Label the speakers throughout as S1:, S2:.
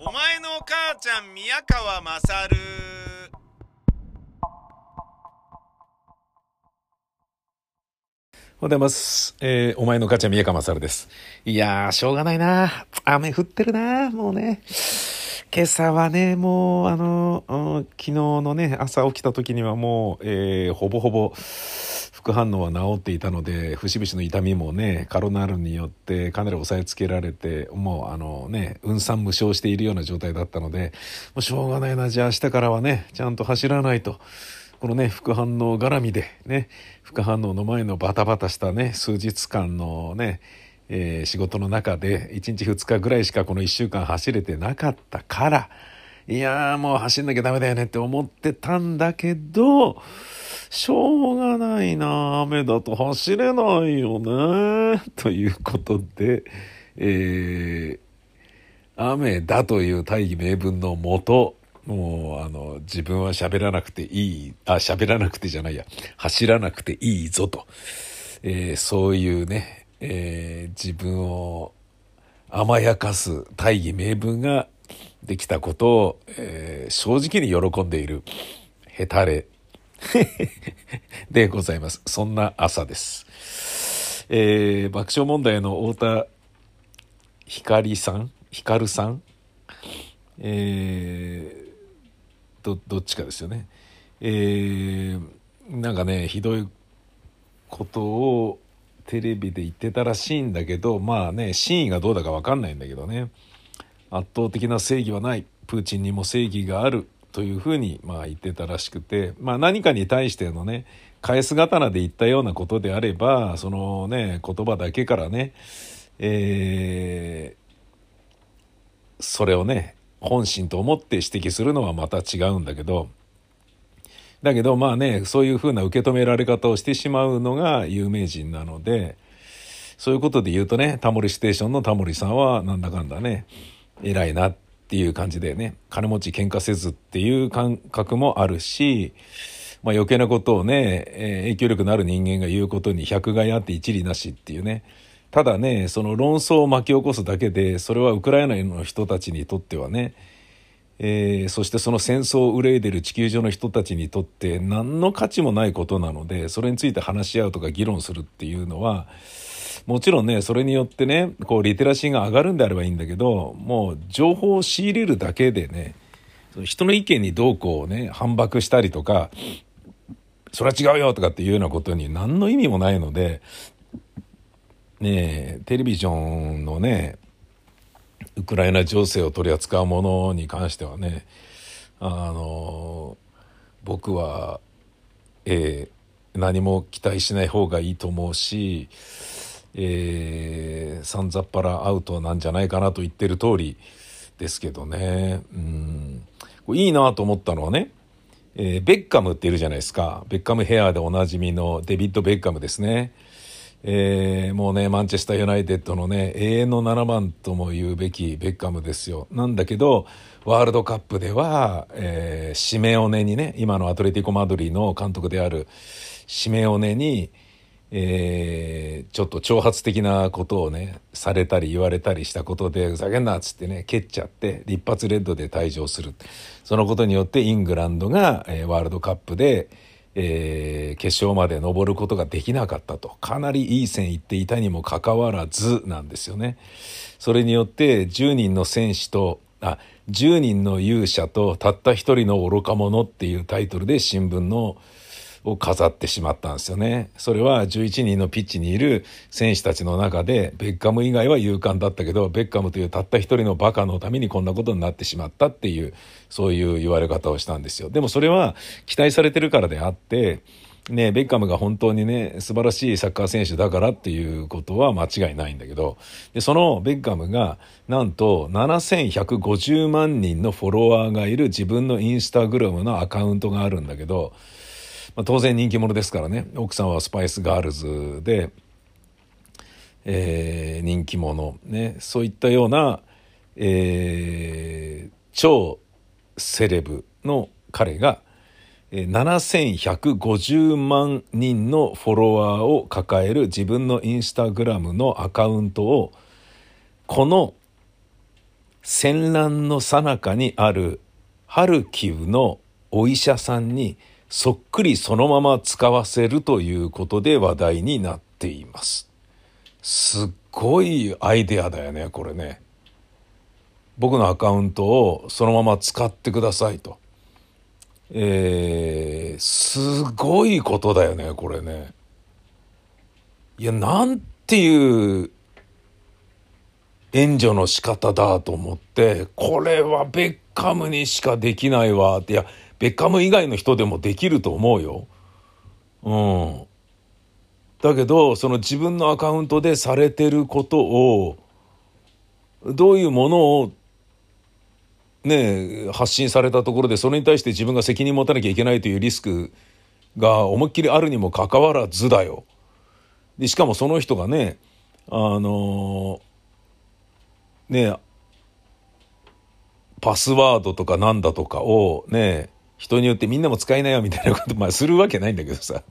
S1: お前の母ちゃん宮川まさる
S2: おはようございます。えーお前の母ちゃん宮川勝です。いやー、しょうがないな。雨降ってるな、もうね。今朝はね、もう、あの、うん昨日のね、朝起きた時にはもう、えーほぼほぼ、副反応は治っていたので、節々の痛みもね、カロナールによってかなり抑えつけられて、もう、あのね、運算無償しているような状態だったので、もうしょうがないな、じゃあ明日からはね、ちゃんと走らないと。このね、副反応絡みで、ね、副反応の前のバタバタしたね、数日間のね、えー仕事の中で、1日2日ぐらいしかこの1週間走れてなかったから、いやーもう走んなきゃダメだよねって思ってたんだけど、しょうがないな、雨だと走れないよね、ということで、えー雨だという大義名分のもと、もう、あの、自分は喋らなくていい、あ、喋らなくてじゃないや、走らなくていいぞと、えーそういうね、えー自分を甘やかす大義名分ができたことを、えー正直に喜んでいる、ヘタレ でございます。そんな朝です。えー爆笑問題の太田光さん光さん？えーどどっちかですよね。えーなんかねひどいことをテレビで言ってたらしいんだけどまあね真意がどうだか分かんないんだけどね圧倒的な正義はないプーチンにも正義があるというふうにまあ言ってたらしくて、まあ、何かに対してのね返す刀で言ったようなことであればそのね言葉だけからねえーそれをね本心と思って指摘するのはまた違うんだけどだけどまあねそういうふうな受け止められ方をしてしまうのが有名人なのでそういうことで言うとねタモリステーションのタモリさんはなんだかんだね偉いなってていう感じでね。金持ち喧嘩せずっていう感覚もあるし、まあ、余計なことをね、えー影響力のある人間が言うことに百害あって一理なしっていうね。ただねその論争を巻き起こすだけでそれはウクライナの人たちにとってはねえーそしてその戦争を憂いでる地球上の人たちにとって何の価値もないことなのでそれについて話し合うとか議論するっていうのはもちろんねそれによってねこうリテラシーが上がるんであればいいんだけどもう情報を仕入れるだけでね人の意見にどうこうね反駁したりとかそれは違うよとかっていうようなことに何の意味もないのでねテレビジョンのねウクライナ情勢を取り扱うものに関してはねあの僕は、えー何も期待しない方がいいと思うし、えー、さんざっぱらアウトなんじゃないかなと言ってる通りですけどね。うん。いいなと思ったのはねえーベッカムっているじゃないですか。ベッカムヘアでおなじみのデビッド・ベッカムですね、えーもうねマンチェスター・ユナイテッドのね永遠の7番とも言うべきベッカムですよ。なんだけどワールドカップでは、えーシメオネにね今のアトレティコ・マドリーの監督であるシメオネにえーちょっと挑発的なことをねされたり言われたりしたことでふざけんなっつってね蹴っちゃって立発レッドで退場するそのことによってイングランドが、えーワールドカップで、えー決勝まで上ることができなかったとかなりいい線いっていたにもかかわらずなんですよね。それによって10人の選手とあ10人の勇者とたった一人の愚か者っていうタイトルで新聞のを飾ってしまったんですよね。それは11人のピッチにいる選手たちの中で、ベッカム以外は勇敢だったけど、ベッカムというたった一人のバカのためにこんなことになってしまったっていう、そういう言われ方をしたんですよ。でもそれは期待されてるからであって、ね、ベッカムが本当にね、素晴らしいサッカー選手だからっていうことは間違いないんだけど、でそのベッカムが、なんと7150万人のフォロワーがいる自分のインスタグラムのアカウントがあるんだけど、まあ、当然人気者ですからね。奥さんはスパイスガールズで、えー人気者ね。そういったような、えー超セレブの彼が、7150万人のフォロワーを抱える自分のインスタグラムのアカウントをこの戦乱の最中にあるハルキウのお医者さんにそっくりそのまま使わせるということで話題になっています。すっごいアイデアだよね、これね。僕のアカウントをそのまま使ってくださいと。えー、すごいことだよね、これね。いや、なんていう援助の仕方だと思って、これはベッカムにしかできないわって、いや、ベッカム以外の人でもできると思うよ。うん。だけど、その自分のアカウントでされてることを、どういうものをね、発信されたところでそれに対して自分が責任持たなきゃいけないというリスクが思いっきりあるにもかかわらずだよ。でしかもその人がねあのねパスワードとかなんだとかをね人によってみんなも使いないよみたいなことまあするわけないんだけどさ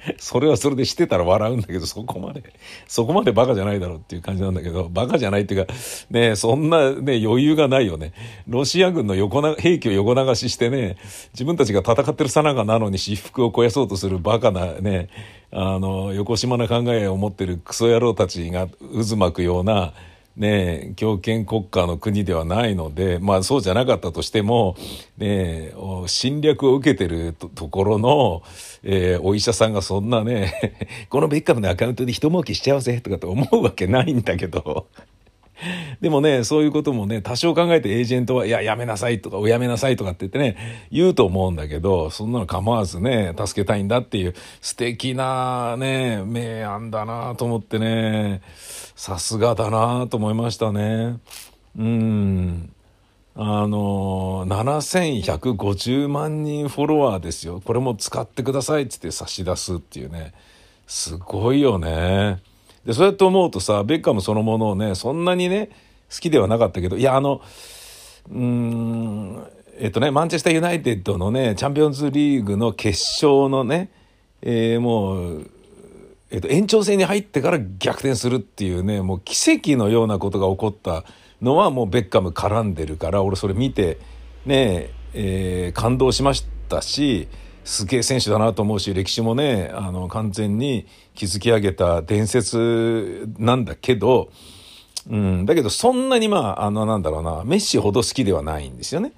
S2: それはそれでしてたら笑うんだけど、そこまで、そこまでバカじゃないだろうっていう感じなんだけど、バカじゃないっていうか、ね、そんなね、余裕がないよね。ロシア軍の横な、兵器を横流ししてね、自分たちが戦ってるさながなのに私服を肥やそうとするバカなね、あの、横島な考えを持ってるクソ野郎たちが渦巻くような、ね、強権国家の国ではないので、まあそうじゃなかったとしても、ね、侵略を受けてるところの、えー、お医者さんがそんなね、このベッカムのアカウントで一儲けしちゃうぜとかと思うわけないんだけど、でもね、そういうこともね、多少考えてエージェントは、いや、やめなさいとか、おやめなさいとかって言ってね、言うと思うんだけど、そんなの構わずね、助けたいんだっていう素敵なね、明暗だなと思ってね、さすがだなと思いましたね。うん。あの、7150万人フォロワーですよ。これも使ってくださいっつって差し出すっていうね。すごいよね。で、そうやって思うとさ、ベッカムそのものをね、そんなにね、好きではなかったけど、いや、あの、うーん、えっとね、マンチェスターユナイテッドのね、チャンピオンズリーグの決勝のね、えー、もう、えっと、延長戦に入ってから逆転するっていうね、もう奇跡のようなことが起こったのはもうベッカム絡んでるから、俺それ見て、ね、えー、感動しましたし、すげえ選手だなと思うし、歴史もね、あの、完全に築き上げた伝説なんだけど、うん、だけどそんなにまあ、あの、なんだろうな、メッシほど好きではないんですよね。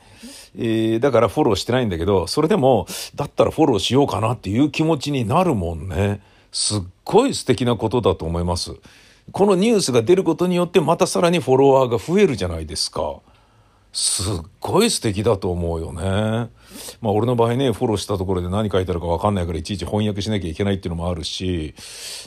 S2: えー、だからフォローしてないんだけど、それでも、だったらフォローしようかなっていう気持ちになるもんね。すっごい素敵なことだと思います。このニュースが出ることによってまたさらにフォロワーが増えるじゃないですか。すっごい素敵だと思うよね。まあ俺の場合ね、フォローしたところで何書いてあるかわかんないからいちいち翻訳しなきゃいけないっていうのもあるし、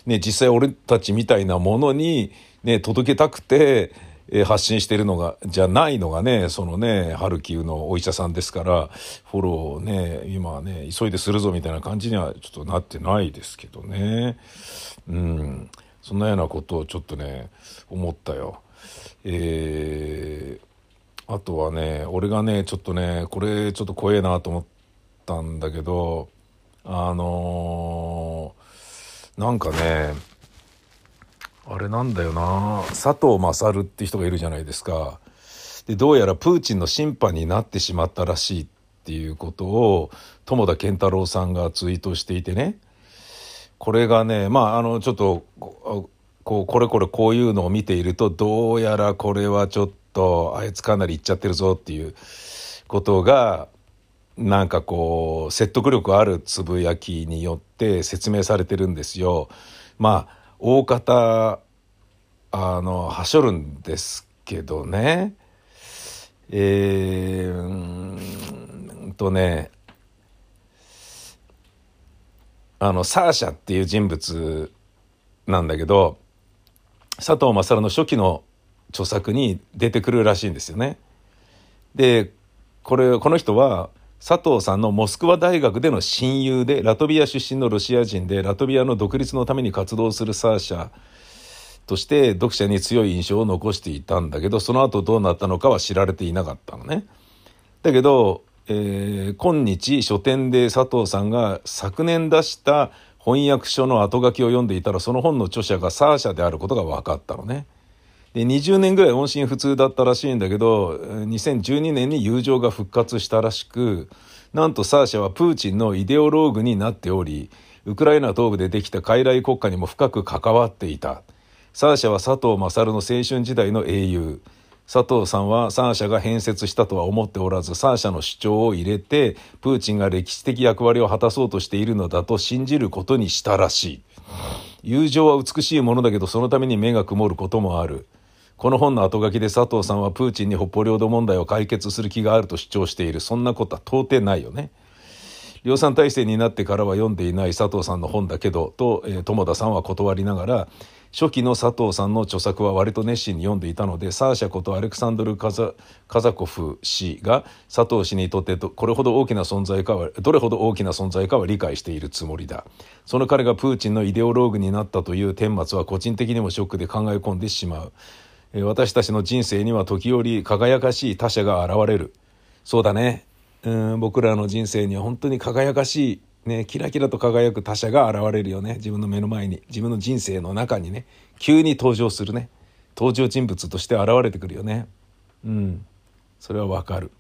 S2: ね、実際俺たちみたいなものにね、届けたくて、え発信してるのが、じゃないのがね、そのね、ハルキウのお医者さんですから、フォローをね、今はね、急いでするぞみたいな感じにはちょっとなってないですけどね。うん。そんなようなことをちょっとね、思ったよ。えーあとはね俺がねちょっとねこれちょっと怖えなと思ったんだけどあのー、なんかねあれなんだよな佐藤勝って人がいるじゃないですか。でどうやらプーチンの審判になってしまったらしいっていうことを友田健太郎さんがツイートしていてねこれがねまああのちょっとこうこれこれこういうのを見ているとどうやらこれはちょっととあいつかなりいっちゃってるぞっていうことがなんかこう説得力あるつぶやきによって説明されてるんですよ。まあ大方あのはしょるんですけどねえー、うんとねあのサーシャっていう人物なんだけど佐藤勝の初期の著作に出てくるらしいんですよね。でこれこの人は佐藤さんのモスクワ大学での親友でラトビア出身のロシア人でラトビアの独立のために活動するサーシャとして読者に強い印象を残していたんだけどその後どうなったのかは知られていなかったのね。だけど、えー、今日書店で佐藤さんが昨年出した翻訳書の後書きを読んでいたらその本の著者がサーシャであることが分かったのね。で、20年ぐらい音信不通だったらしいんだけど、2012年に友情が復活したらしく、なんとサーシャはプーチンのイデオローグになっており、ウクライナ東部でできた傀儡国家にも深く関わっていた。サーシャは佐藤勝の青春時代の英雄。佐藤さんはサーシャが変節したとは思っておらず、サーシャの主張を入れて、プーチンが歴史的役割を果たそうとしているのだと信じることにしたらしい。友情は美しいものだけど、そのために目が曇ることもある。この本の後書きで佐藤さんはプーチンに北方領土問題を解決する気があると主張している。そんなことは到底ないよね。量産体制になってからは読んでいない佐藤さんの本だけど、と、えー、友田さんは断りながら、初期の佐藤さんの著作は割と熱心に読んでいたのでサーシャことアレクサンドル・カザコフ氏が佐藤氏にとってこれほど大きな存在かはどれほど大きな存在かは理解しているつもりだその彼がプーチンのイデオローグになったという顛末は個人的にもショックで考え込んでしまう私たちの人生には時折輝かしい他者が現れるそうだねうん僕らの人生には本当に輝かしいね、キラキラと輝く他者が現れるよね。自分の目の前に。自分の人生の中にね。急に登場するね。登場人物として現れてくるよね。うん。それはわかる。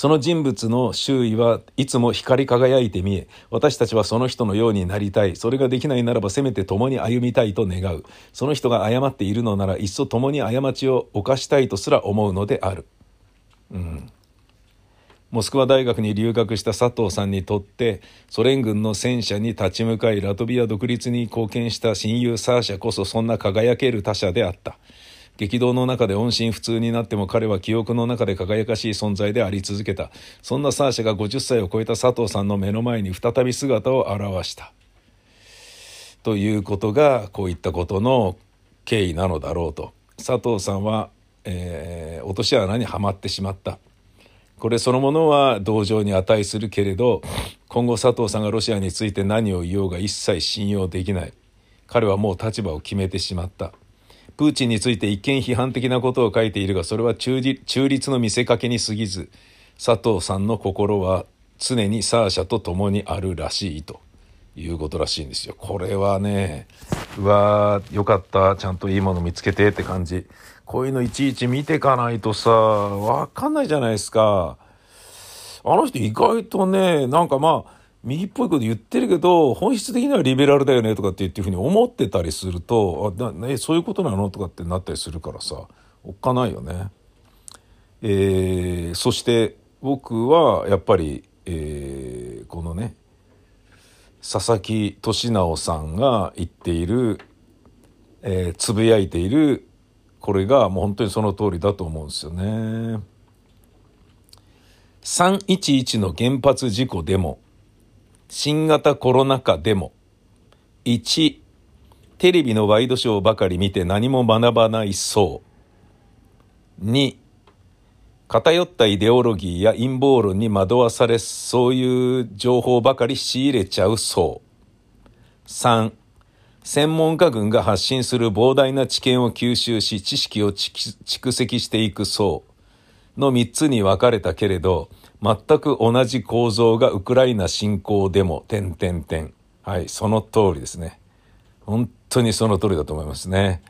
S2: その人物の周囲はいつも光り輝いて見え、私たちはその人のようになりたい。それができないならばせめて共に歩みたいと願う。その人が謝っているのならいっそ共に過ちを犯したいとすら思うのである。うん。モスクワ大学に留学した佐藤さんにとってソ連軍の戦車に立ち向かいラトビア独立に貢献した親友サーシャこそそんな輝ける他者であった激動の中で音信不通になっても彼は記憶の中で輝かしい存在であり続けた。そんなサーシャが50歳を超えた佐藤さんの目の前に再び姿を現した。ということがこういったことの経緯なのだろうと。佐藤さんは、えー、落とし穴にはまってしまった。これそのものは同情に値するけれど今後佐藤さんがロシアについて何を言おうが一切信用できない。彼はもう立場を決めてしまった。プーチンについて一見批判的なことを書いているがそれは中立の見せかけに過ぎず佐藤さんの心は常にサーシャと共にあるらしいと。いうことらしいんですよ。これはねうわーよかった。ちゃんといいもの見つけてって感じ。こういうのいちいち見てかないとさ、わかんないじゃないですか。あの人意外とね、なんかまあ、右っぽいこと言ってるけど、本質的にはリベラルだよねとかって言っていうふうに思ってたりすると、あなそういうことなの？とかってなったりするからさ、おっかないよね。えー、そして僕はやっぱり、えー、このね、佐々木俊直さんが言っている、えー、つぶやいているこれがもう本当にその通りだと思うんですよね。311の原発事故でも、新型コロナ禍でも、1、テレビのワイドショーばかり見て何も学ばないそう。2、偏ったイデオロギーや陰謀論に惑わされ、そういう情報ばかり仕入れちゃうそう。3、専門家軍が発信する膨大な知見を吸収し知識を蓄積していく層の3つに分かれたけれど全く同じ構造がウクライナ侵攻でも点々点はいその通りですね。本当にその通りだと思いますね。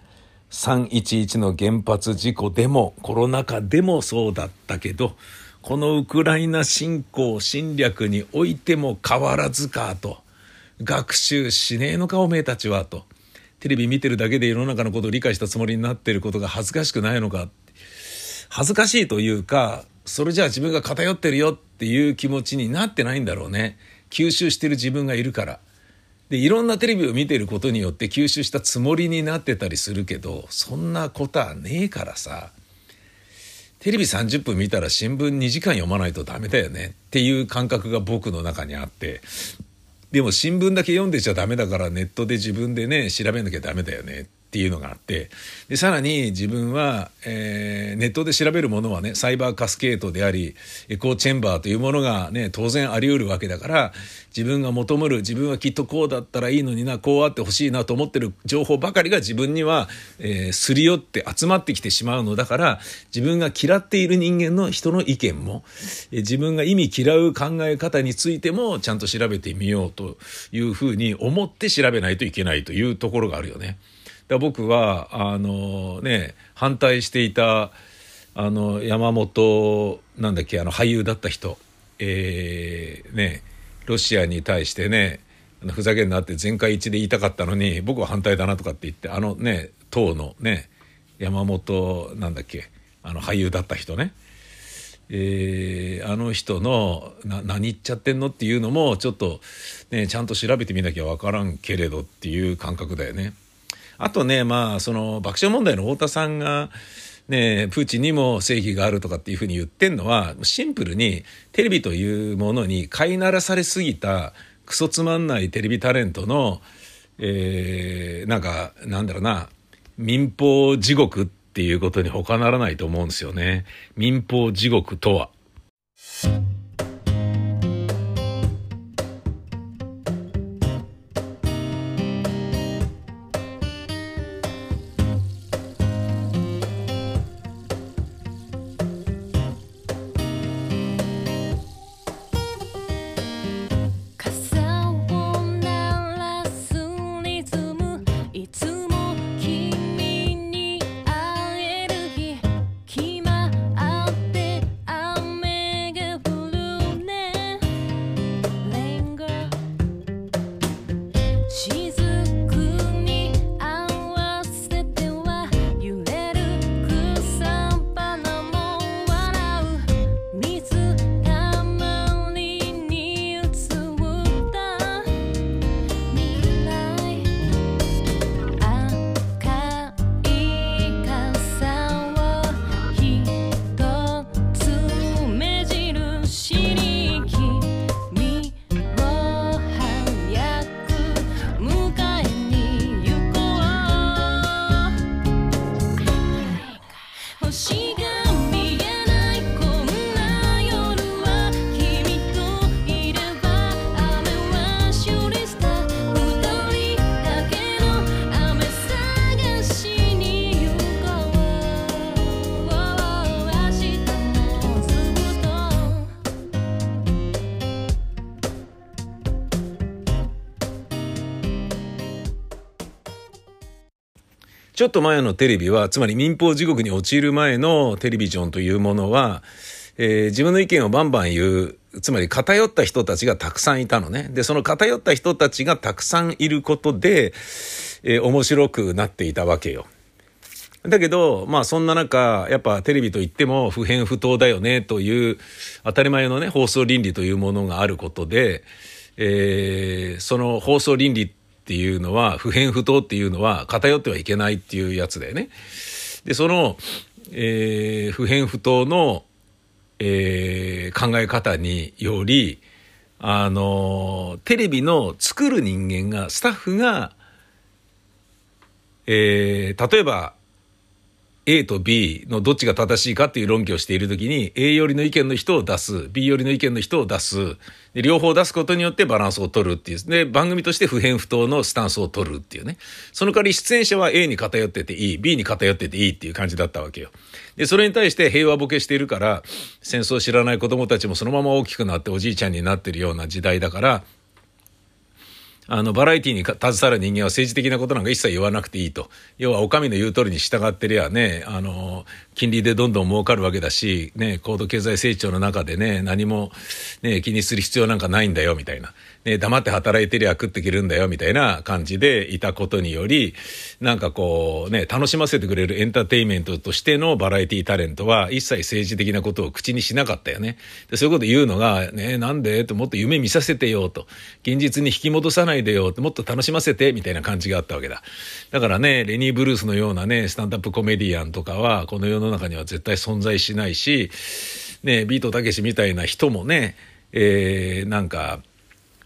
S2: 311の原発事故でもコロナ禍でもそうだったけどこのウクライナ侵攻侵略においても変わらずかと。学習しねえのかおめえたちはと。テレビ見てるだけで世の中のことを理解したつもりになってることが恥ずかしくないのか恥ずかしいというかそれじゃあ自分が偏ってるよっていう気持ちになってないんだろうね。吸収してる自分がいるから。でいろんなテレビを見てることによって吸収したつもりになってたりするけどそんなことはねえからさ。テレビ30分見たら新聞2時間読まないとダメだよね。っていう感覚が僕の中にあって。でも新聞だけ読んでちゃダメだからネットで自分でね調べなきゃダメだよね。っていうのがあってでさらに自分は、えー、ネットで調べるものはねサイバーカスケートでありエコーチェンバーというものがね当然あり得るわけだから自分が求める自分はきっとこうだったらいいのになこうあってほしいなと思ってる情報ばかりが自分には、えー、すり寄って集まってきてしまうのだから自分が嫌っている人間の人の意見も、えー、自分が意味嫌う考え方についてもちゃんと調べてみようというふうに思って調べないといけないというところがあるよね。で僕はあのね反対していたあの山本なんだっけあの俳優だった人えー、ねロシアに対してねふざけんなって全会一致で言いたかったのに僕は反対だなとかって言ってあのね党のね山本なんだっけあの俳優だった人ねえー、あの人のな何言っちゃってんのっていうのもちょっとねちゃんと調べてみなきゃ分からんけれどっていう感覚だよね。あとねまあその爆笑問題の太田さんがねプーチンにも正義があるとかっていうふうに言ってんのはシンプルにテレビというものに飼いならされすぎたクソつまんないテレビタレントの、えー、なんかなんだろうな民放地獄っていうことに他ならないと思うんですよね。民放地獄とは。ちょっと前のテレビは、つまり民放地獄に陥る前のテレビジョンというものは、えー、自分の意見をバンバン言う、つまり偏った人たちがたくさんいたのね。で、その偏った人たちがたくさんいることで、えー、面白くなっていたわけよ。だけど、まあそんな中、やっぱテレビといっても不偏不当だよねという当たり前のね、放送倫理というものがあることで、えー、その放送倫理っていうのは、不偏不当っていうのは偏ってはいけないっていうやつだよね。で、その、えー、不偏不当の、えー、考え方により、あの、テレビの作る人間が、スタッフが、えー、例えば、A と B のどっちが正しいかっていう論拠をしているときに A 寄りの意見の人を出す B 寄りの意見の人を出す。で両方出すことによってバランスを取るっていうで番組として不偏不当のスタンスを取るっていうね。その代わり出演者は A に偏ってていい B に偏ってていいっていう感じだったわけよ。でそれに対して平和ボケしているから戦争を知らない子供たちもそのまま大きくなっておじいちゃんになってるような時代だからあの、バラエティに携わる人間は政治的なことなんか一切言わなくていいと。要は、お上の言う通りに従ってりゃね、あの、金利でどんどん儲かるわけだし、ね、高度経済成長の中でね、何も、ね、気にする必要なんかないんだよ、みたいな。ね、黙って働いてりゃ食っていけるんだよ、みたいな感じでいたことにより、なんかこう、ね、楽しませてくれるエンターテインメントとしてのバラエティタレントは一切政治的なことを口にしなかったよね。でそういうこと言うのが、ね、なんで？ともっと夢見させてよ、と。現実に引き戻さないでよ、と。もっと楽しませて、みたいな感じがあったわけだ。だからね、レニー・ブルースのようなね、スタンダップコメディアンとかは、この世の中には絶対存在しないし、ね、ビートたけしみたいな人もね、えー、なんか、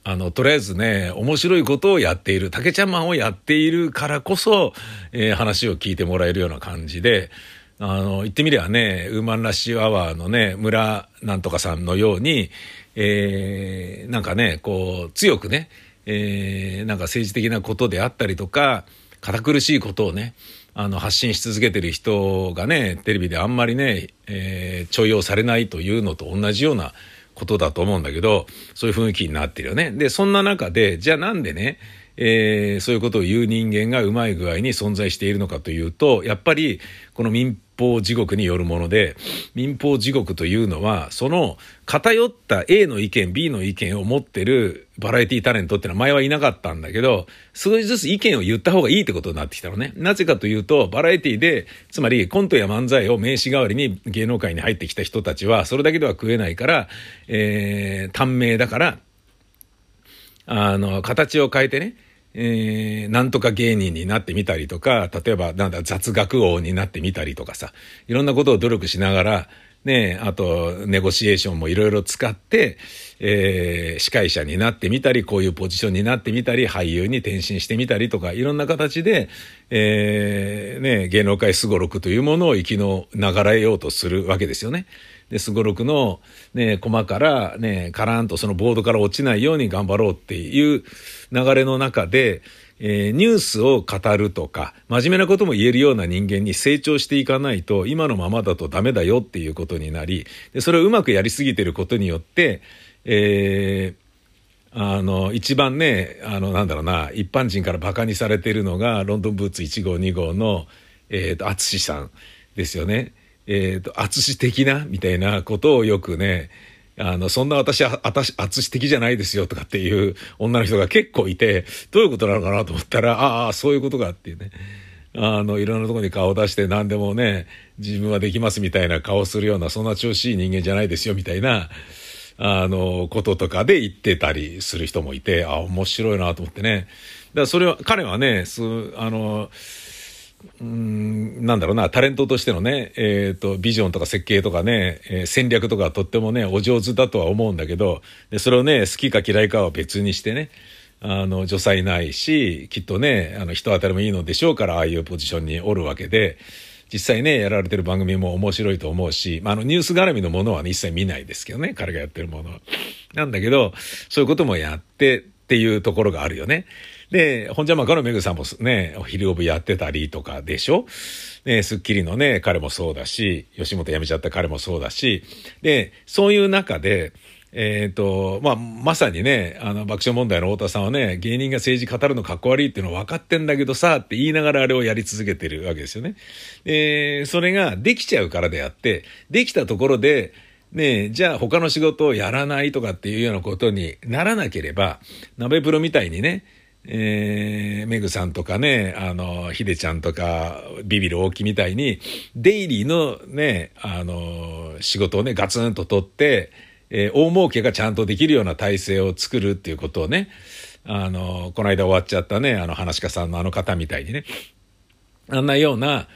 S2: あの、とりあえずね、面白いことをやっている、竹ちゃんマンをやっているからこそ、えー、話を聞いてもらえるような感じで、あの、言ってみればね、ウーマンラッシュアワーのね、村なんとかさんのように、えー、なんかね、こう、強くね、えー、なんか政治的なことであったりとか、堅苦しいことをね、あの、発信し続けてる人がね、テレビであんまりね、えー、重用されないというのと同じようなことだと思うんだけど、そういう雰囲気になってるよね。で、そんな中で、じゃあなんでね、えー、そういうことを言う人間がうまい具合に存在しているのかというと、やっぱりこの民法地獄によるもので、民法地獄というのは、その偏った A の意見、B の意見を持ってるバラエティタレントってのは前はいなかったんだけど、少しずつ意見を言った方がいいってことになってきたのね。なぜかというと、バラエティで、つまりコントや漫才を名刺代わりに芸能界に入ってきた人たちは、それだけでは食えないから、えー、短命だから、あの、形を変えてね、えー、なんとか芸人になってみたりとか、例えばなんだ雑学王になってみたりとかさ、いろんなことを努力しながら、ね、あと、ネゴシエーションもいろいろ使って、えー、司会者になってみたり、こういうポジションになってみたり、俳優に転身してみたりとか、いろんな形で、えー、ね、芸能界すごろくというものを生きの流れようとするわけですよね。で、すごろくの、ね、駒からね、カランとそのボードから落ちないように頑張ろうっていう流れの中で、えー、ニュースを語るとか、真面目なことも言えるような人間に成長していかないと、今のままだとダメだよっていうことになり、でそれをうまくやりすぎてることによって、えー、あの、一番ね、あの、なんだろうな、一般人から馬鹿にされているのが、ロンドンブーツ1号2号の、えっ、ー、と、アツシさんですよね。えっ、ー、と、淳的なみたいなことをよくね、あの、そんな私は、私、淳的じゃないですよとかっていう女の人が結構いて、どういうことなのかなと思ったら、ああ、そういうことかっていうね。あの、いろんなとこに顔を出して何でもね、自分はできますみたいな顔するような、そんな調子いい人間じゃないですよみたいな、あの、こととかで言ってたりする人もいて、あ、面白いなと思ってね。だからそれは、彼はね、す、あの、うん、なんだろうな、タレントとしてのね、えっ、ー、と、ビジョンとか設計とかね、えー、戦略とかとってもね、お上手だとは思うんだけど、で、それをね、好きか嫌いかは別にしてね、あの、女才ないし、きっとね、あの、人当たりもいいのでしょうから、ああいうポジションにおるわけで、実際ね、やられてる番組も面白いと思うし、まあ、あの、ニュース絡みのものは、ね、一切見ないですけどね、彼がやってるものは。なんだけど、そういうこともやってっていうところがあるよね。で、本邪魔かのめぐさんもね、お昼オブやってたりとかでしょ？ね、スッキリのね、彼もそうだし、吉本辞めちゃった彼もそうだし、で、そういう中で、えっ、ー、と、まあ、まさにね、あの、爆笑問題の太田さんはね、芸人が政治語るのかっこ悪いっていうの分かってんだけどさ、って言いながらあれをやり続けてるわけですよね。えー、それができちゃうからであって、できたところで、ねじゃあ他の仕事をやらないとかっていうようなことにならなければ、鍋プロみたいにね、えー、メグさんとかね、あの、ヒデちゃんとか、ビビる大木みたいに、デイリーのね、あの、仕事をね、ガツンと取って、えー、大儲けがちゃんとできるような体制を作るっていうことをね、あの、この間終わっちゃったね、あの、話家さんのあの方みたいにね、あんなような、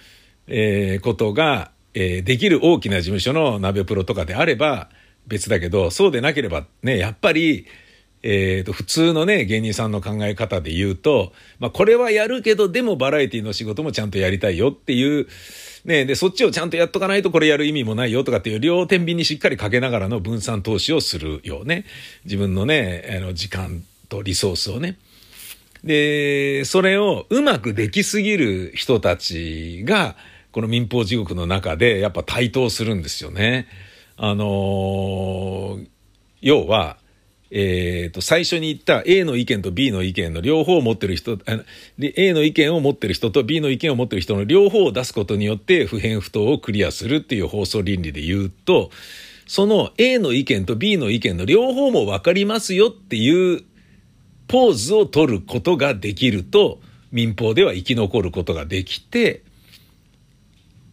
S2: えー、ことが、えー、できる大きな事務所の鍋プロとかであれば別だけど、そうでなければね、やっぱり、えー、と、普通のね、芸人さんの考え方で言うと、まあ、これはやるけど、でもバラエティの仕事もちゃんとやりたいよっていう、ね、で、そっちをちゃんとやっとかないとこれやる意味もないよとかっていう両天秤にしっかりかけながらの分散投資をするよね。自分のね、あの、時間とリソースをね。で、それをうまくできすぎる人たちが、この民放地獄の中でやっぱ台頭するんですよね。あの要は、えっ、ー、と、最初に言った A の意見と B の意見の両方を持ってる人、A の意見を持ってる人と B の意見を持ってる人の両方を出すことによって不変不当をクリアするっていう放送倫理で言うと、その A の意見と B の意見の両方も分かりますよっていうポーズを取ることができると、民放では生き残ることができて、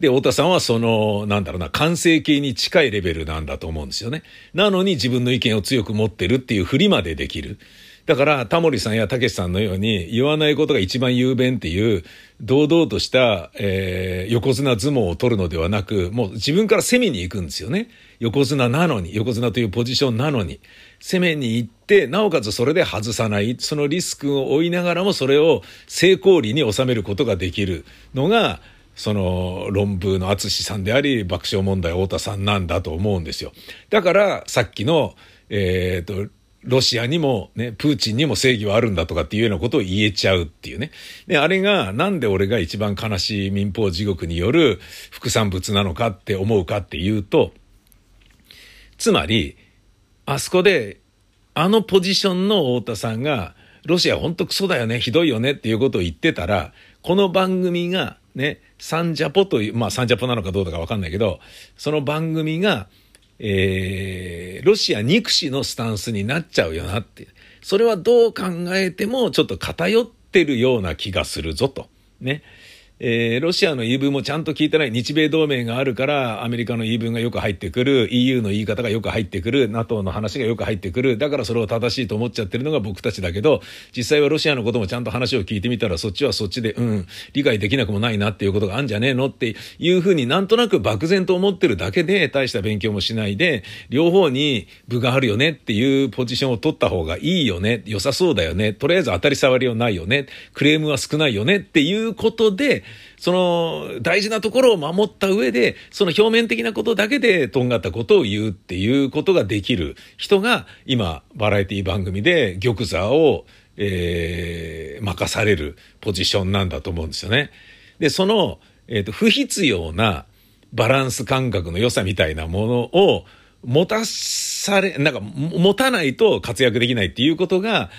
S2: で、太田さんはその、なんだろうな、完成形に近いレベルなんだと思うんですよね。なのに自分の意見を強く持ってるっていうふりまでできる。だから、タモリさんやたけしさんのように、言わないことが一番雄弁っていう、堂々とした、えー、横綱相撲を取るのではなく、もう自分から攻めに行くんですよね。横綱なのに、横綱というポジションなのに、攻めに行って、なおかつそれで外さない、そのリスクを負いながらもそれを成功裏に収めることができるのが、その論文の淳さんであり、爆笑問題太田さんなんだと思うんですよ。だから、さっきの、えっ、ー、と、ロシアにもね、プーチンにも正義はあるんだとかっていうようなことを言えちゃうっていうね。で、あれがなんで俺が一番悲しい民放地獄による副産物なのかって思うかっていうと、つまり、あそこで、あのポジションの太田さんが、ロシアほんとクソだよね、ひどいよねっていうことを言ってたら、この番組がね、サンジャポという、まあサンジャポなのかどうだかわかんないけど、その番組が、えー、ロシア憎しのスタンスになっちゃうよなって。それはどう考えてもちょっと偏ってるような気がするぞと。ね。えー、ロシアの言い分もちゃんと聞いてない日米同盟があるからアメリカの言い分がよく入ってくる EU の言い方がよく入ってくる NATO の話がよく入ってくる。だからそれを正しいと思っちゃってるのが僕たちだけど実際はロシアのこともちゃんと話を聞いてみたらそっちはそっちでうん理解できなくもないなっていうことがあるんじゃねえのっていうふうになんとなく漠然と思ってるだけで大した勉強もしないで両方に部があるよねっていうポジションを取った方がいいよね良さそうだよね。とりあえず当たり障りはないよね。クレームは少ないよねっていうことでその大事なところを守った上で、その表面的なことだけでとんがったことを言うっていうことができる人が今、バラエティ番組で玉座を、えー、任されるポジションなんだと思うんですよね。で、その、えっ、ー、と、不必要なバランス感覚の良さみたいなものを持たされ、なんか、持たないと活躍できないっていうことが、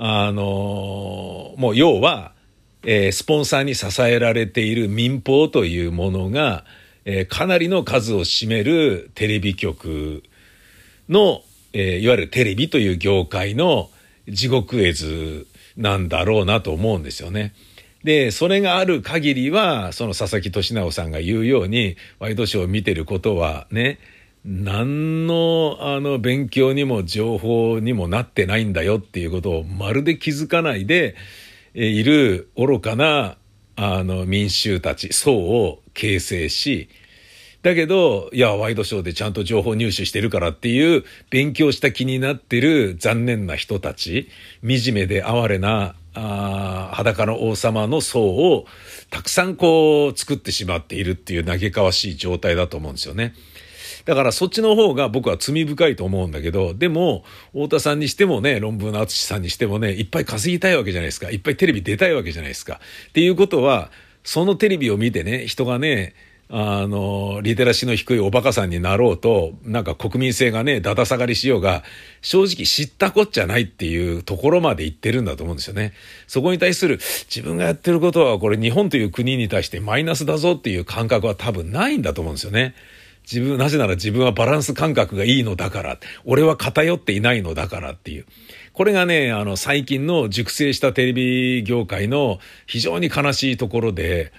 S2: あのもう要は、えー、スポンサーに支えられている民放というものが、えー、かなりの数を占めるテレビ局の、えー、いわゆるテレビという業界の地獄絵図なんだろうなと思うんですよね。で、それがある限りは、その佐々木俊直さんが言うように、ワイドショーを見てることはね、何のあの勉強にも情報にもなってないんだよっていうことをまるで気づかないで、いる愚かなあの民衆たち、層を形成し、だけど、いや、ワイドショーでちゃんと情報入手してるからっていう勉強した気になってる残念な人たち、惨めで哀れなあ裸の王様の層をたくさんこう作ってしまっているっていう嘆かわしい状態だと思うんですよね。だからそっちの方が僕は罪深いと思うんだけど、でも、太田さんにしてもね、論文の淳さんにしてもね、いっぱい稼ぎたいわけじゃないですか。いっぱいテレビ出たいわけじゃないですか。っていうことは、そのテレビを見てね、人がね、あの、リテラシーの低いおバカさんになろうと、なんか国民性がね、だだ下がりしようが、正直知ったこっちゃないっていうところまで言ってるんだと思うんですよね。そこに対する、自分がやってることはこれ日本という国に対してマイナスだぞっていう感覚は多分ないんだと思うんですよね。自分、なぜなら自分はバランス感覚がいいのだから、俺は偏っていないのだからっていう。これがね、あの、最近の熟成したテレビ業界の非常に悲しいところで、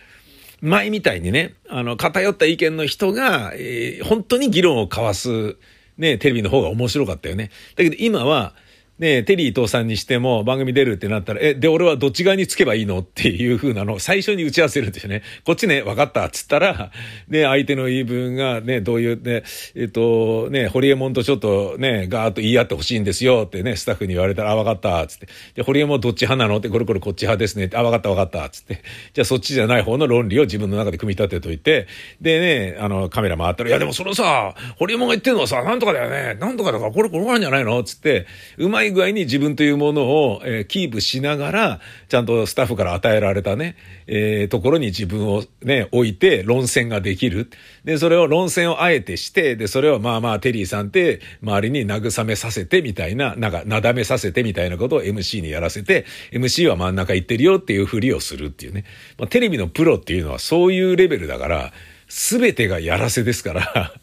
S2: 前みたいにね、あの、偏った意見の人が、えー、本当に議論を交わす、ね、テレビの方が面白かったよね。だけど今は、ねテリー伊藤さんにしても番組出るってなったら、え、で、俺はどっち側につけばいいのっていう風なのを最初に打ち合わせるんですよね。こっちね、分かったっつったら、ね、相手の言い分がね、どういうね、えっと、ね、ホリエモンとちょっとね、ガーッと言い合ってほしいんですよってね、スタッフに言われたら、あ、分かったっつって。で、ホリエモンどっち派なのって、これこれこっち派ですね。あ、分かった分かったっつって。じゃあそっちじゃない方の論理を自分の中で組み立てといて、でね、あの、カメラ回ったら、いやでもそのさ、ホリエモンが言ってるのはさ、なんとかだよね。なんとかだから、これこれなんじゃないのつって、うまい具合に自分というものを、えー、キープしながら、ちゃんとスタッフから与えられたね、えー、ところに自分をね、置いて論戦ができる。で、それを論戦をあえてして、で、それをまあまあテリーさんって周りに慰めさせてみたいな、なんかなだめさせてみたいなことを MC にやらせて、MC は真ん中行ってるよっていうふりをするっていうね。まあ、テレビのプロっていうのはそういうレベルだから、すべてがやらせですから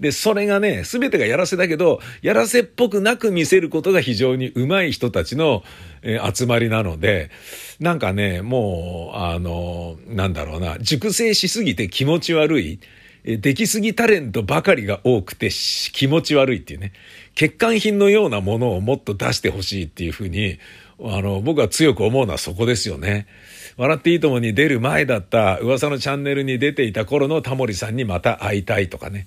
S2: で、それがね、すべてがやらせだけど、やらせっぽくなく見せることが非常に上手い人たちの、えー、集まりなので、なんかね、もう、あの、なんだろうな、熟成しすぎて気持ち悪い。できすぎタレントばかりが多くて気持ち悪いっていうね。欠陥品のようなものをもっと出してほしいっていうふうに、あの、僕は強く思うのはそこですよね。笑っていいともに出る前だった噂のチャンネルに出ていた頃のタモリさんにまた会いたいとかね。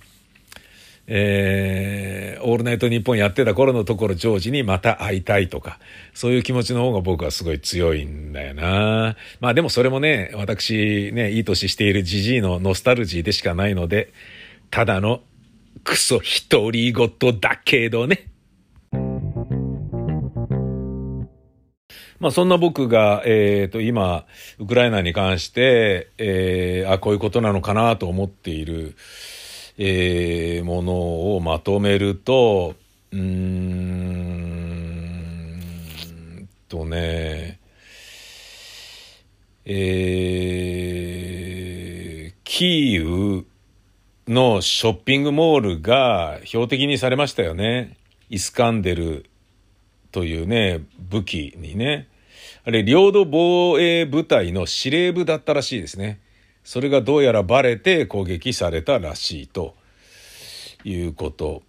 S2: えー、オールナイトニッポンやってた頃のところジョージにまた会いたいとか、そういう気持ちの方が僕はすごい強いんだよな。まあでもそれもね、私ね、いい年しているジジイのノスタルジーでしかないので、ただのクソ独り言だけどね。まあそんな僕が、えっ、ー、と今、ウクライナに関して、えー、あ、こういうことなのかなと思っている、えー、ものをまとめると、うーん、とね、えー、キーウのショッピングモールが標的にされましたよね。イスカンデルというね、武器にね。あれ、領土防衛部隊の司令部だったらしいですね。それがどうやらバレて攻撃されたらしいということ。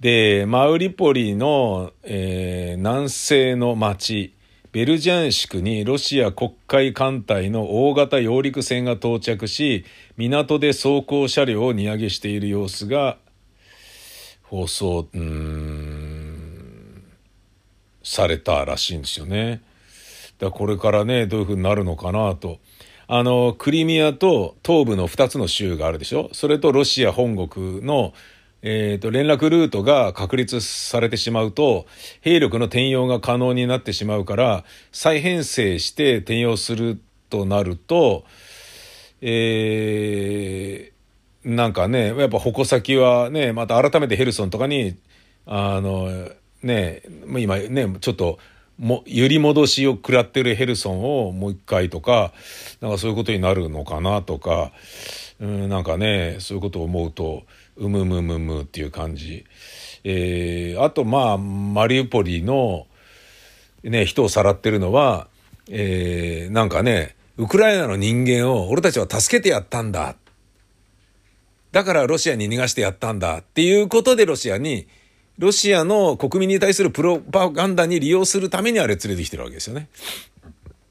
S2: で、マウリポリの、えー、南西の町、ベルジャンシクにロシア黒海艦隊の大型揚陸船が到着し、港で装甲車両を荷揚げしている様子が放送、されたらしいんですよね。だこれからね、どういうふうになるのかなと。あの、クリミアと東部の2つの州があるでしょ？それとロシア本国の、えっ、ー、と、連絡ルートが確立されてしまうと、兵力の転用が可能になってしまうから、再編成して転用するとなると、えー、なんかね、やっぱ矛先はね、また改めてヘルソンとかに、あの、ね、今ね、ちょっと、も、揺り戻しを食らってるヘルソンをもう一回とか、なんかそういうことになるのかなとか、うん、なんかね、そういうことを思うと、うむむむむっていう感じ。えー、あと、まあ、マリウポリの、ね、人をさらってるのは、えー、なんかね、ウクライナの人間を俺たちは助けてやったんだ。だからロシアに逃がしてやったんだっていうことでロシアにロシアの国民に対するプロパガンダに利用するためにあれ連れてきてるわけですよね。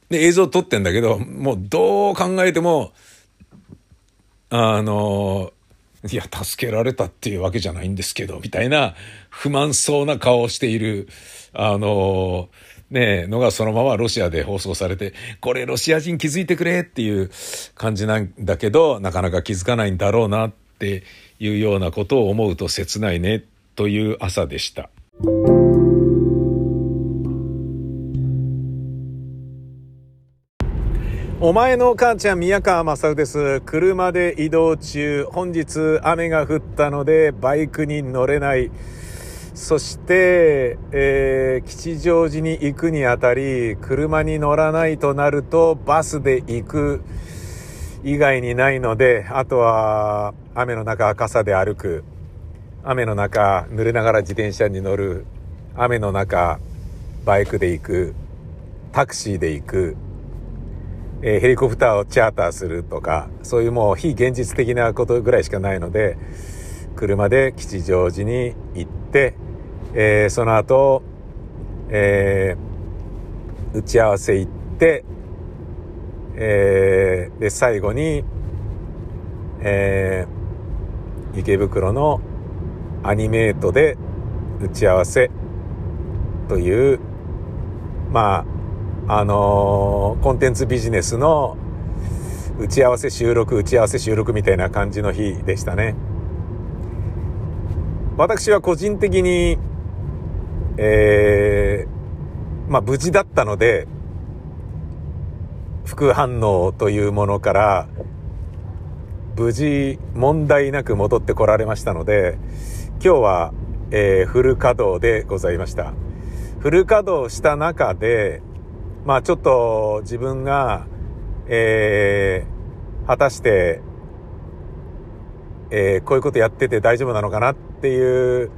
S2: で、映像撮ってんだけど、もうどう考えても、あの、いや、助けられたっていうわけじゃないんですけど、みたいな不満そうな顔をしている、あの、ねのがそのままロシアで放送されて、これロシア人気づいてくれっていう感じなんだけど、なかなか気づかないんだろうなっていうようなことを思うと切ないねという朝でした。お前の母ちゃん宮川正です。車で移動中、本日雨が降ったのでバイクに乗れない。そして、えー、吉祥寺に行くにあたり、車に乗らないとなるとバスで行く以外にないので、あとは雨の中傘で歩く。雨の中濡れながら自転車に乗る雨の中バイクで行くタクシーで行く、えー、ヘリコプターをチャーターするとかそういうもう非現実的なことぐらいしかないので車で吉祥寺に行って、えー、その後、えー、打ち合わせ行って、えー、で最後に、えー、池袋のアニメートで打ち合わせという、まあ、あのー、コンテンツビジネスの打ち合わせ収録、打ち合わせ収録みたいな感じの日でしたね。私は個人的に、えー、まあ無事だったので、副反応というものから無事問題なく戻ってこられましたので、今日は、えー、フル稼働でございました。フル稼働した中で、まあちょっと自分が、えー、果たして、えー、こういうことやってて大丈夫なのかなっていう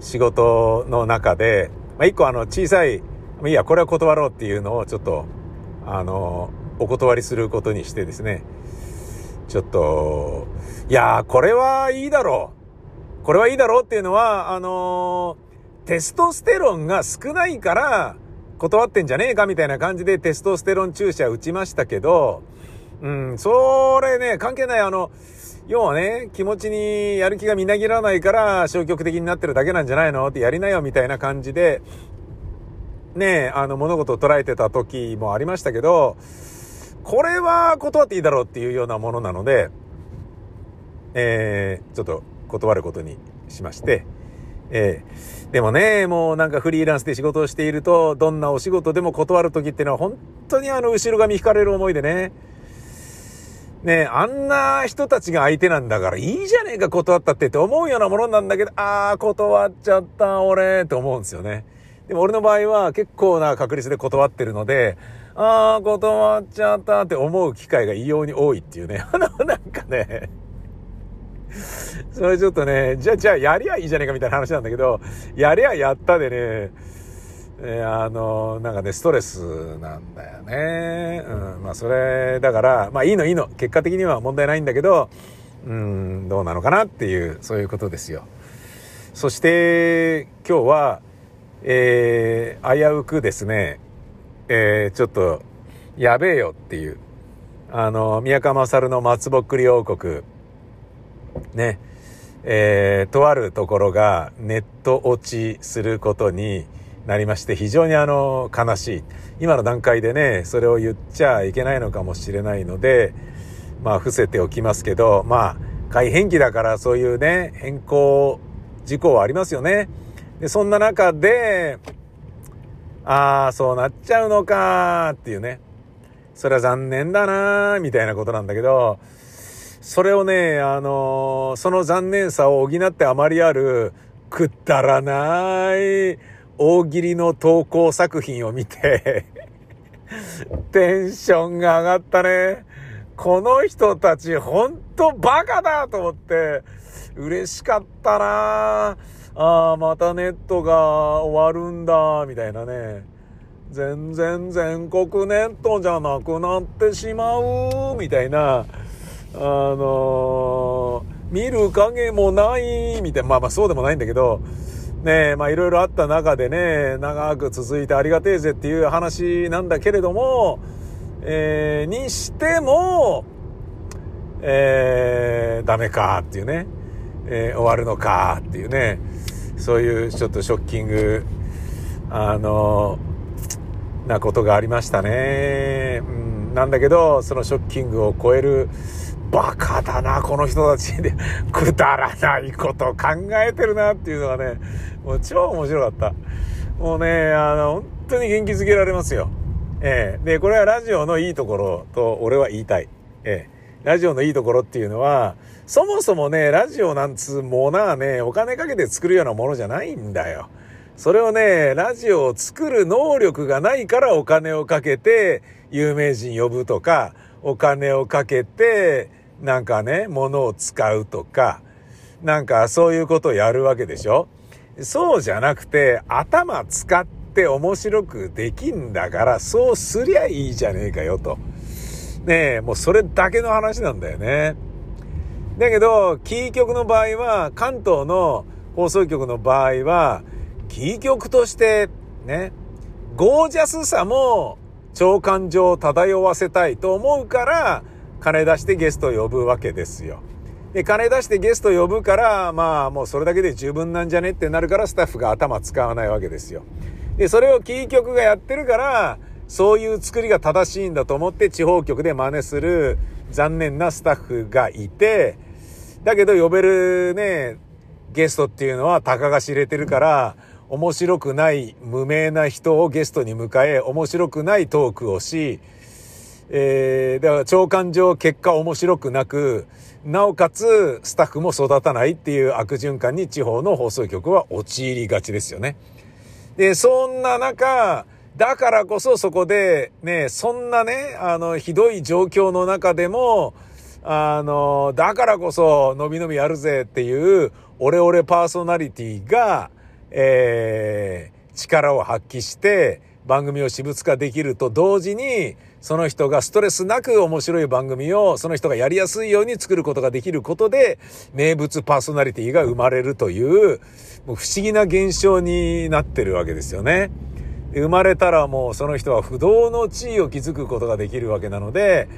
S2: 仕事の中で、まあ一個あの小さい、いや、これは断ろうっていうのをちょっと、あの、お断りすることにしてですね、ちょっと、いやこれはいいだろう。これはいいだろうっていうのは、あのー、テストステロンが少ないから断ってんじゃねえかみたいな感じでテストステロン注射打ちましたけど、うん、それね、関係ない。あの、要はね、気持ちにやる気がみなぎらないから消極的になってるだけなんじゃないのってやりなよみたいな感じで、ねあの物事を捉えてた時もありましたけど、これは断っていいだろうっていうようなものなので、えー、ちょっと断ることにしまして、えー、でもね、もうなんかフリーランスで仕事をしていると、どんなお仕事でも断る時っていうのは本当にあの後ろ髪引かれる思いでね、ねあんな人たちが相手なんだからいいじゃねえか断ったってって思うようなものなんだけど、ああ、断っちゃった俺って思うんですよね。でも俺の場合は結構な確率で断ってるので、ああ、断っちゃったって思う機会が異様に多いっていうね。あのなんかね、それちょっとね、じゃあじゃあやりゃいいじゃねえかみたいな話なんだけど、やりゃやったでね、えー、あの、なんかね、ストレスなんだよね。うん、まあそれ、だから、まあいいのいいの。結果的には問題ないんだけど、うん、どうなのかなっていう、そういうことですよ。そして、今日は、えー、危うくですね、えー、ちょっと、やべえよっていう、あの、宮川勝の松ぼっくり王国、ね、えー、とあるところがネット落ちすることになりまして、非常にあの、悲しい。今の段階でね、それを言っちゃいけないのかもしれないので、まあ、伏せておきますけど、まあ、改変期だからそういうね、変更事項はありますよね。で、そんな中で、ああ、そうなっちゃうのかっていうね。それは残念だなみたいなことなんだけど、それをね、あのー、その残念さを補ってあまりある、くったらない大喜利の投稿作品を見て テンションが上がったね。この人たちほんとバカだと思って、嬉しかったなああ、またネットが終わるんだ、みたいなね。全然全国ネットじゃなくなってしまう、みたいな。あのー、見る影もない、みたいな。まあまあそうでもないんだけど、ねえ、まあいろいろあった中でね、長く続いてありがてえぜっていう話なんだけれども、えー、にしても、えー、ダメかっていうね、えー、終わるのかっていうね、そういうちょっとショッキング、あのなことがありましたね。うん、なんだけど、そのショッキングを超える、バカだな、この人たちで、くだらないこと考えてるなっていうのがね、もう超面白かった。もうね、あの、本当に元気づけられますよ。ええー、で、これはラジオのいいところと俺は言いたい。ええー、ラジオのいいところっていうのは、そもそもね、ラジオなんつうものはね、お金かけて作るようなものじゃないんだよ。それをね、ラジオを作る能力がないからお金をかけて有名人呼ぶとか、お金をかけてなんかね、物を使うとか、なんかそういうことをやるわけでしょ？そうじゃなくて、頭使って面白くできんだから、そうすりゃいいじゃねえかよと。ねえ、もうそれだけの話なんだよね。だけど、キー局の場合は、関東の放送局の場合は、キー局として、ね、ゴージャスさも長官上漂わせたいと思うから、金出してゲストを呼ぶわけですよ。で、金出してゲスト呼ぶから、まあもうそれだけで十分なんじゃねってなるからスタッフが頭使わないわけですよ。で、それをキー局がやってるから、そういう作りが正しいんだと思って地方局で真似する残念なスタッフがいて、だけど呼べるね、ゲストっていうのはたかが知れてるから、面白くない無名な人をゲストに迎え、面白くないトークをし、えー、だから長官上結果面白くなく、なおかつスタッフも育たないっていう悪循環に地方の放送局は陥りがちですよね。で、そんな中、だからこそそこでね、そんなね、あの、ひどい状況の中でも、あの、だからこそ、のびのびやるぜっていう、オレオレパーソナリティが、えー、力を発揮して、番組を私物化できると同時に、その人がストレスなく面白い番組をその人がやりやすいように作ることができることで、名物パーソナリティが生まれるという、もう不思議な現象になってるわけですよね。生まれたらもうその人は不動の地位を築くことができるわけなので、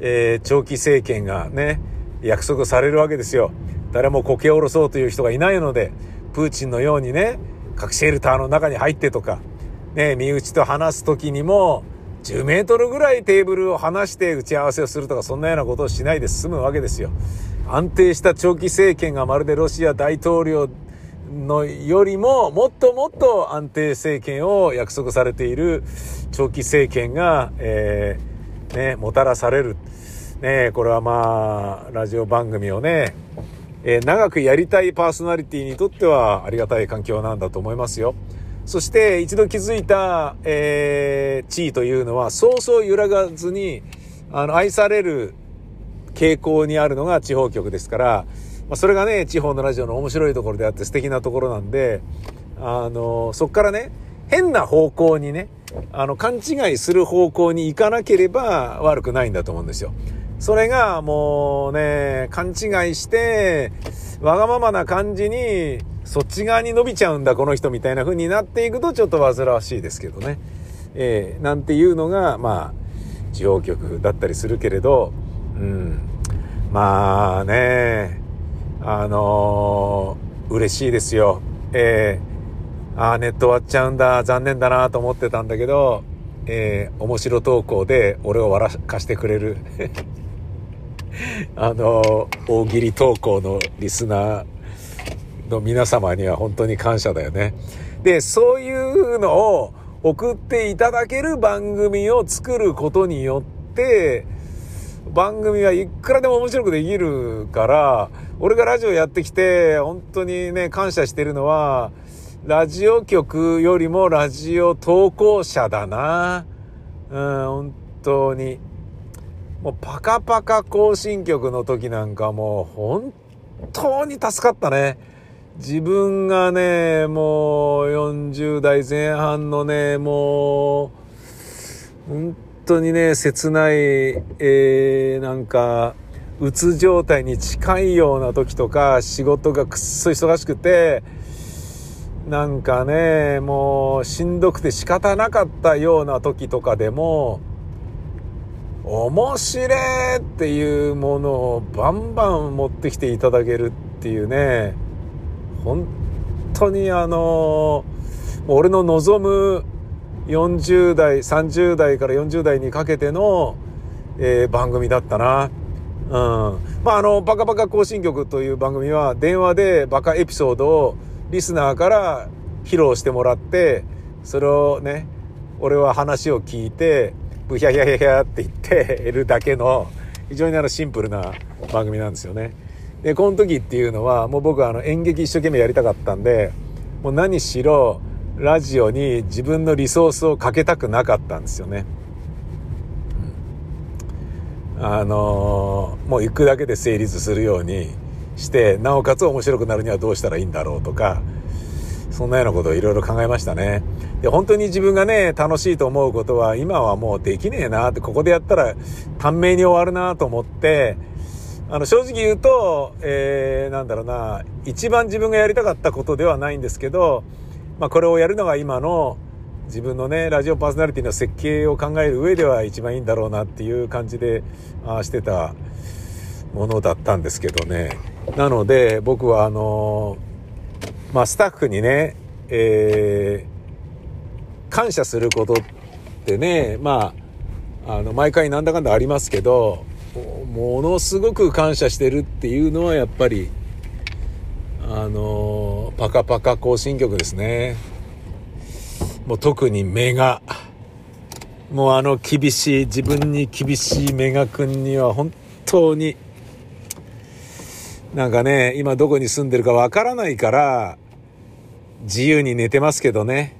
S2: えー、長期政権がね、約束されるわけですよ。誰もこけ下ろそうという人がいないので、プーチンのようにね、核シェルターの中に入ってとか、ね、身内と話す時にも、10メートルぐらいテーブルを離して打ち合わせをするとかそんなようなことをしないで済むわけですよ。安定した長期政権がまるでロシア大統領のよりももっともっと安定政権を約束されている長期政権が、えー、ね、もたらされる。ね、これはまあ、ラジオ番組をね、えー、長くやりたいパーソナリティにとってはありがたい環境なんだと思いますよ。そして一度気づいた、えー、地位というのは、そうそう揺らがずに、あの、愛される傾向にあるのが地方局ですから、まあ、それがね、地方のラジオの面白いところであって素敵なところなんで、あの、そっからね、変な方向にね、あの、勘違いする方向に行かなければ悪くないんだと思うんですよ。それがもうね、勘違いして、わがままな感じに、そっち側に伸びちゃうんだ、この人みたいな風になっていくとちょっと煩わしいですけどね。えー、なんていうのが、まあ、地方局だったりするけれど、うん。まあね、あのー、嬉しいですよ。えー、ああ、ネット終わっちゃうんだ、残念だなと思ってたんだけど、えー、面白投稿で俺を笑かしてくれる あの、大喜利投稿のリスナーの皆様には本当に感謝だよね。で、そういうのを送っていただける番組を作ることによって、番組はいくらでも面白くできるから、俺がラジオやってきて、本当にね、感謝してるのは、ラジオ局よりもラジオ投稿者だな。うん、本当に。もうパカパカ更新曲の時なんかもう本当に助かったね。自分がね、もう40代前半のね、もう、本当にね、切ない、えー、なんか、うつ状態に近いような時とか、仕事がくっそ忙しくて、なんかね、もうしんどくて仕方なかったような時とかでも、面白いっていうものをバンバン持ってきていただけるっていうね、本当にあの、俺の望む40代、30代から40代にかけての、えー、番組だったな。うん。まあ、あの、バカバカ更新曲という番組は電話でバカエピソードをリスナーから披露してもらって、それをね、俺は話を聞いて、ブヒャヒャヒャヒャって言っているだけの非常にあのシンプルな番組なんですよね。で、この時っていうのはもう僕はあの演劇一生懸命やりたかったんで、もう何しろラジオに自分のリソースをかけたくなかったんですよね。あのー、もう行くだけで成立するようにして、なおかつ面白くなるにはどうしたらいいんだろうとか、そんなようなことをいろいろ考えましたね。で、本当に自分がね、楽しいと思うことは、今はもうできねえなって、ここでやったら短命に終わるなと思って、あの、正直言うと、えー、なんだろうな、一番自分がやりたかったことではないんですけど、まあ、これをやるのが今の自分のね、ラジオパーソナリティの設計を考える上では一番いいんだろうなっていう感じで、あしてたものだったんですけどね。なので、僕はあのまあ、スタッフにね、えー、感謝することってね、まあ、あの、毎回なんだかんだありますけど、ものすごく感謝してるっていうのはやっぱり、あの、パカパカ行進曲ですね。もう特にメガ。もうあの厳しい、自分に厳しいメガ君には本当になんかね、今どこに住んでるかわからないから、自由に寝てますけどね。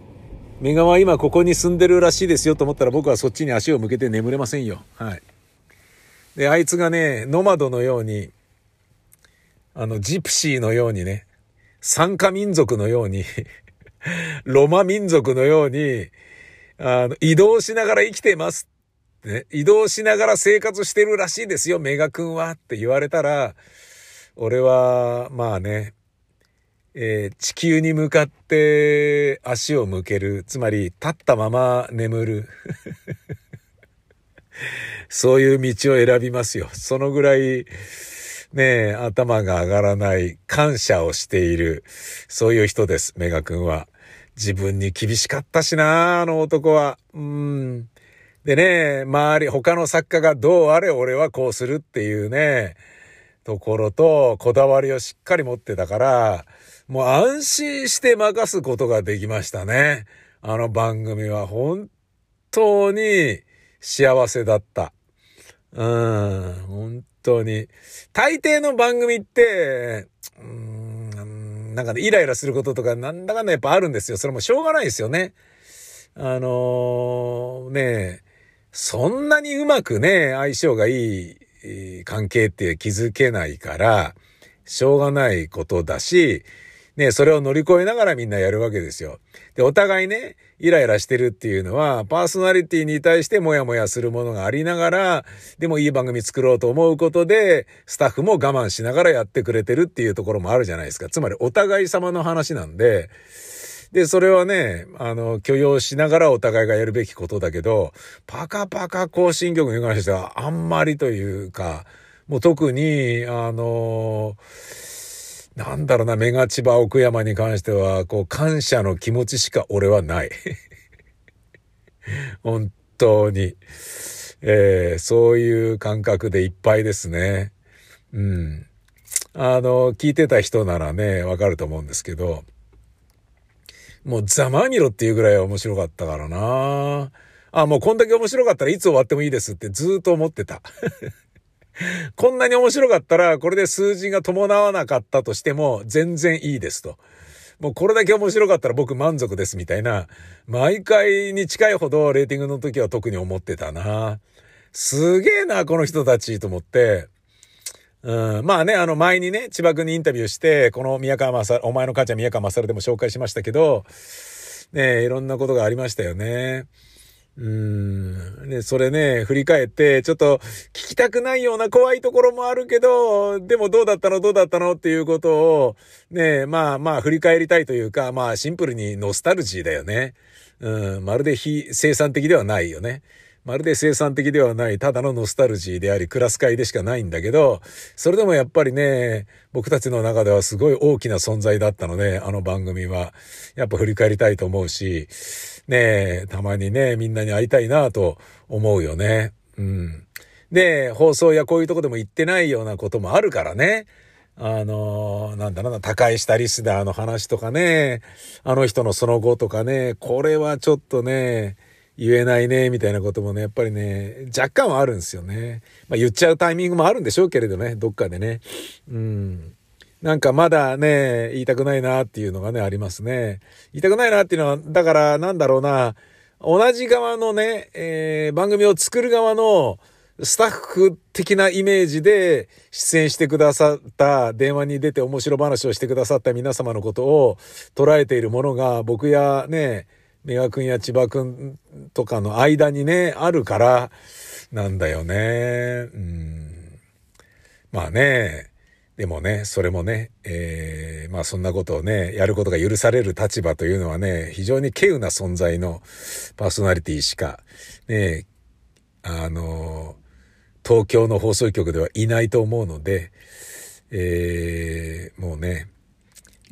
S2: メガは今ここに住んでるらしいですよと思ったら僕はそっちに足を向けて眠れませんよ。はい。で、あいつがね、ノマドのように、あの、ジプシーのようにね、参加民族のように ロマ民族のように、あの、移動しながら生きてます。ね、移動しながら生活してるらしいですよ、メガ君はって言われたら、俺は、まあね、えー、地球に向かって足を向ける。つまり、立ったまま眠る。そういう道を選びますよ。そのぐらい、ねえ頭が上がらない、感謝をしている、そういう人です、メガ君は。自分に厳しかったしなあの男は。うん。でね、周り、他の作家がどうあれ俺はこうするっていうね、ところと、こだわりをしっかり持ってたから、もう安心して任すことができましたね。あの番組は本当に幸せだった。うん、本当に。大抵の番組って、うん、なんかね、イライラすることとか、なんだかんだやっぱあるんですよ。それもしょうがないですよね。あのー、ねそんなにうまくね、相性がいい関係って築けないから、しょうがないことだし、ね、それを乗り越えながらみんなやるわけですよ。で、お互いね、イライラしてるっていうのは、パーソナリティに対してモヤモヤするものがありながら、でもいい番組作ろうと思うことで、スタッフも我慢しながらやってくれてるっていうところもあるじゃないですか。つまりお互い様の話なんで、で、それはね、あの、許容しながらお互いがやるべきことだけど、パカパカ更新曲に関してはあんまりというか、もう特に、あのなんだろうな、メガ千葉奥山に関しては、こう、感謝の気持ちしか俺はない。本当に。えー、そういう感覚でいっぱいですね。うん。あの、聞いてた人ならね、わかると思うんですけど、もうざまみろっていうぐらい面白かったからなあ、もうこんだけ面白かったらいつ終わってもいいですってずっと思ってた。こんなに面白かったら、これで数字が伴わなかったとしても、全然いいですと。もうこれだけ面白かったら僕満足ですみたいな、毎回に近いほどレーティングの時は特に思ってたな。すげえな、この人たちと思って。うん、まあね、あの前にね、千葉君にインタビューして、この宮川正、お前の母ちゃん宮川正でも紹介しましたけど、ねいろんなことがありましたよね。うーん。ね、それね、振り返って、ちょっと聞きたくないような怖いところもあるけど、でもどうだったのどうだったのっていうことを、ね、まあまあ振り返りたいというか、まあシンプルにノスタルジーだよね。うん、まるで非生産的ではないよね。まるで生産的ではない、ただのノスタルジーであり、クラス会でしかないんだけど、それでもやっぱりね、僕たちの中ではすごい大きな存在だったので、あの番組は。やっぱ振り返りたいと思うし、ねたまにね、みんなに会いたいなと思うよね。うん。で、放送やこういうとこでも言ってないようなこともあるからね。あのなんだろうな、高い下リスナーの話とかね、あの人のその後とかね、これはちょっとね、言えないね、みたいなこともね、やっぱりね、若干はあるんですよね。まあ言っちゃうタイミングもあるんでしょうけれどね、どっかでね。うん。なんかまだね、言いたくないなっていうのがね、ありますね。言いたくないなっていうのは、だからなんだろうな、同じ側のね、えー、番組を作る側のスタッフ的なイメージで出演してくださった、電話に出て面白話をしてくださった皆様のことを捉えているものが僕やね、メガ君や千葉君とかの間にね、あるから、なんだよね。うん。まあね、でもね、それもね、えー、まあそんなことをね、やることが許される立場というのはね、非常に稀有な存在のパーソナリティしか、ね、あの、東京の放送局ではいないと思うので、えー、もうね、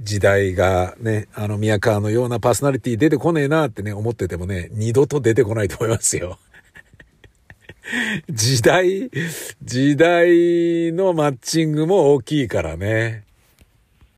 S2: 時代がね、あの宮川のようなパーソナリティ出てこねえなってね、思っててもね、二度と出てこないと思いますよ。時代、時代のマッチングも大きいからね。